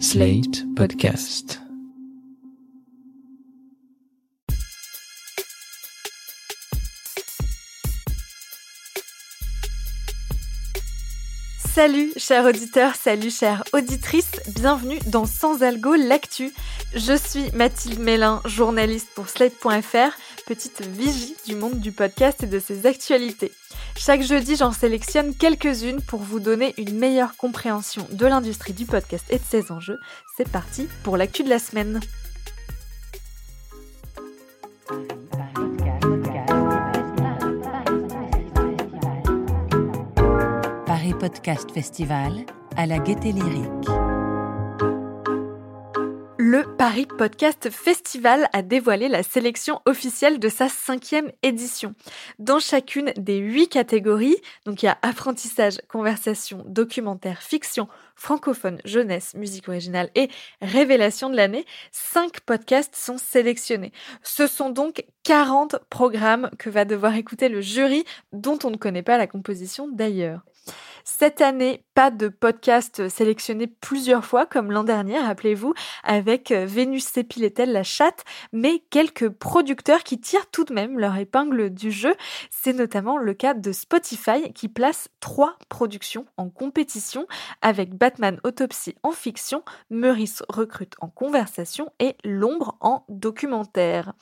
Slate Podcast. Salut chers auditeurs, salut chères auditrices, bienvenue dans Sans Algo l'actu. Je suis Mathilde Mélin, journaliste pour Slate.fr, petite vigie du monde du podcast et de ses actualités. Chaque jeudi, j'en sélectionne quelques-unes pour vous donner une meilleure compréhension de l'industrie du podcast et de ses enjeux. C'est parti pour l'actu de la semaine. Paris Podcast Festival à la Gaieté Lyrique. Le Paris Podcast Festival a dévoilé la sélection officielle de sa cinquième édition. Dans chacune des huit catégories, donc il y a apprentissage, conversation, documentaire, fiction, francophone, jeunesse, musique originale et révélation de l'année, cinq podcasts sont sélectionnés. Ce sont donc 40 programmes que va devoir écouter le jury dont on ne connaît pas la composition d'ailleurs. Cette année, pas de podcast sélectionné plusieurs fois comme l'an dernier, rappelez-vous, avec euh, Vénus Sépiletel la chatte, mais quelques producteurs qui tirent tout de même leur épingle du jeu. C'est notamment le cas de Spotify qui place trois productions en compétition avec Batman Autopsy en fiction, Meurice recrute en conversation et L'ombre en documentaire.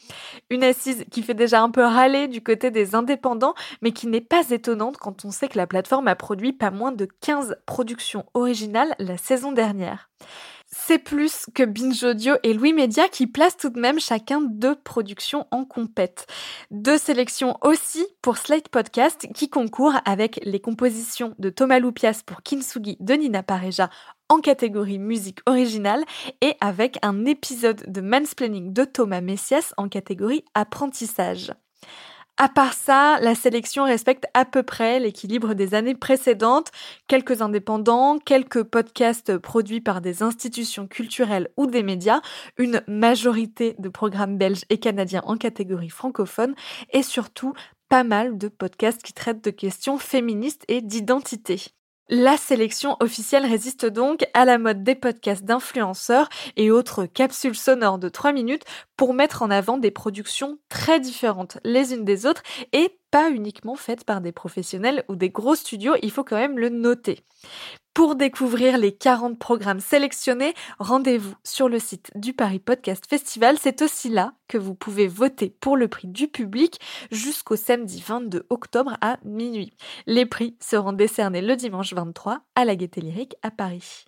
Une assise qui fait déjà un peu râler du côté des indépendants, mais qui n'est pas étonnante quand on sait que la plateforme a produit pas moins de 15 productions originales la saison dernière. C'est plus que Binge Audio et Louis Media qui placent tout de même chacun deux productions en compète. Deux sélections aussi pour Slate Podcast qui concourt avec les compositions de Thomas Loupias pour Kintsugi de Nina Pareja en catégorie musique originale et avec un épisode de Mansplaining de Thomas Messias en catégorie apprentissage. À part ça, la sélection respecte à peu près l'équilibre des années précédentes. Quelques indépendants, quelques podcasts produits par des institutions culturelles ou des médias, une majorité de programmes belges et canadiens en catégorie francophone et surtout pas mal de podcasts qui traitent de questions féministes et d'identité. La sélection officielle résiste donc à la mode des podcasts d'influenceurs et autres capsules sonores de 3 minutes pour mettre en avant des productions très différentes les unes des autres et pas uniquement faites par des professionnels ou des gros studios, il faut quand même le noter. Pour découvrir les 40 programmes sélectionnés, rendez-vous sur le site du Paris Podcast Festival. C'est aussi là que vous pouvez voter pour le prix du public jusqu'au samedi 22 octobre à minuit. Les prix seront décernés le dimanche 23 à la Gaîté Lyrique à Paris.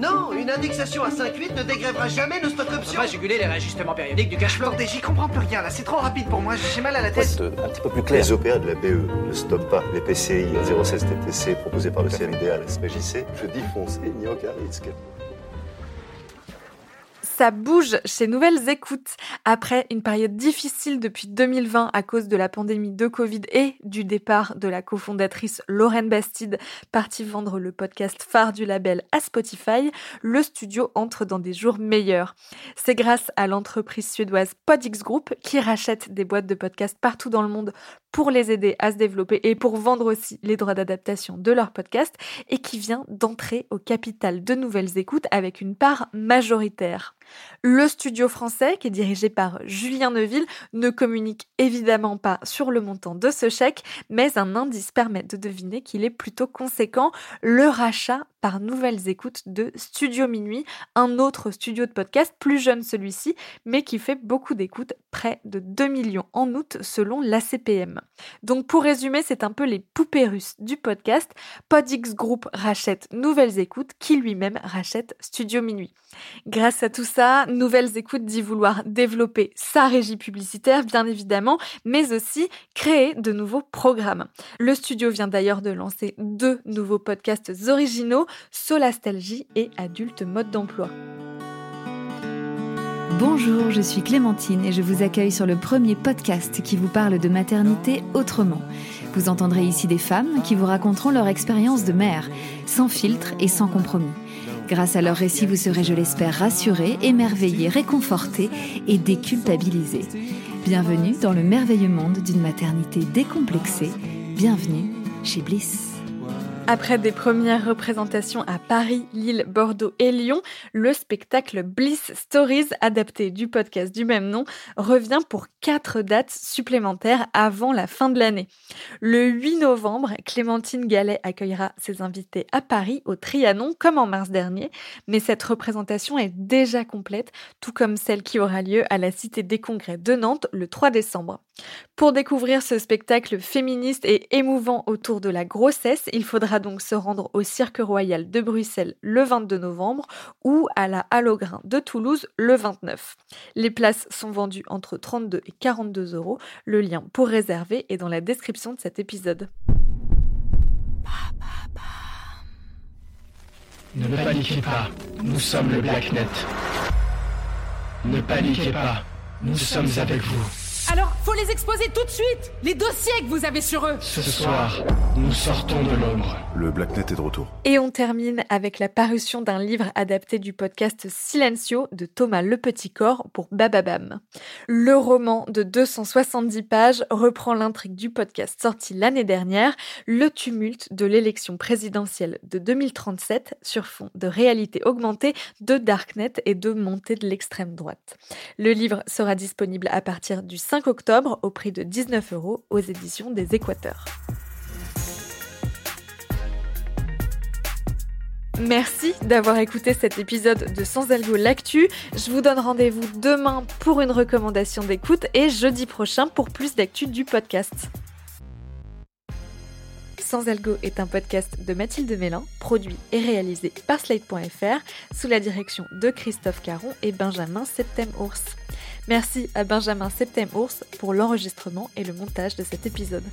Non, une indexation à 5,8 ne dégrèvera jamais nos stock options. Pas juguler les réajustements périodiques du cash flow. Attendez, j'y comprends plus rien là, c'est trop rapide pour moi, j'ai mal à la tête. Un petit peu plus clair. Les OPA de la BE ne stoppent pas les PCI 016 TTC proposés par le CNDA à la SPJC. Je dis foncez, il n'y a aucun risque. Ça bouge chez Nouvelles Écoutes. Après une période difficile depuis 2020 à cause de la pandémie de Covid et du départ de la cofondatrice Lorraine Bastide, partie vendre le podcast phare du label à Spotify, le studio entre dans des jours meilleurs. C'est grâce à l'entreprise suédoise Podix Group qui rachète des boîtes de podcasts partout dans le monde pour les aider à se développer et pour vendre aussi les droits d'adaptation de leurs podcasts et qui vient d'entrer au capital de Nouvelles Écoutes avec une part majoritaire. Le studio français, qui est dirigé par Julien Neuville, ne communique évidemment pas sur le montant de ce chèque, mais un indice permet de deviner qu'il est plutôt conséquent, le rachat par Nouvelles Écoutes de Studio Minuit, un autre studio de podcast, plus jeune celui-ci, mais qui fait beaucoup d'écoutes, près de 2 millions en août selon l'ACPM. Donc pour résumer, c'est un peu les poupées russes du podcast. Podix Group rachète Nouvelles Écoutes, qui lui-même rachète Studio Minuit. Grâce à tout ça, Nouvelles Écoutes dit vouloir développer sa régie publicitaire, bien évidemment, mais aussi créer de nouveaux programmes. Le studio vient d'ailleurs de lancer deux nouveaux podcasts originaux, Solastalgie et Adulte Mode d'emploi. Bonjour, je suis Clémentine et je vous accueille sur le premier podcast qui vous parle de maternité autrement. Vous entendrez ici des femmes qui vous raconteront leur expérience de mère, sans filtre et sans compromis. Grâce à leur récit, vous serez, je l'espère, rassuré, émerveillé, réconforté et déculpabilisé. Bienvenue dans le merveilleux monde d'une maternité décomplexée. Bienvenue chez Bliss. Après des premières représentations à Paris, Lille, Bordeaux et Lyon, le spectacle Bliss Stories, adapté du podcast du même nom, revient pour quatre dates supplémentaires avant la fin de l'année. Le 8 novembre, Clémentine Gallet accueillera ses invités à Paris, au Trianon, comme en mars dernier, mais cette représentation est déjà complète, tout comme celle qui aura lieu à la Cité des Congrès de Nantes le 3 décembre. Pour découvrir ce spectacle féministe et émouvant autour de la grossesse, il faudra donc se rendre au Cirque Royal de Bruxelles le 22 novembre ou à la Halograin de Toulouse le 29. Les places sont vendues entre 32 et 42 euros. Le lien pour réserver est dans la description de cet épisode. Ne paniquez pas, nous sommes le Blacknet. Ne paniquez pas, nous sommes avec vous. Alors, faut les exposer tout de suite Les dossiers que vous avez sur eux Ce soir, nous sortons de l'ombre. Le Blacknet est de retour. Et on termine avec la parution d'un livre adapté du podcast Silencio de Thomas Le Petit Corps pour Bababam. Le roman de 270 pages reprend l'intrigue du podcast sorti l'année dernière, le tumulte de l'élection présidentielle de 2037 sur fond de réalité augmentée, de Darknet et de montée de l'extrême droite. Le livre sera disponible à partir du 5 octobre au prix de 19 euros aux éditions des Équateurs. Merci d'avoir écouté cet épisode de Sans Algo L'Actu. Je vous donne rendez-vous demain pour une recommandation d'écoute et jeudi prochain pour plus d'actu du podcast. Sans Algo est un podcast de Mathilde Mélin, produit et réalisé par Slate.fr sous la direction de Christophe Caron et Benjamin Septem-Ours. Merci à Benjamin Septem-Ours pour l'enregistrement et le montage de cet épisode.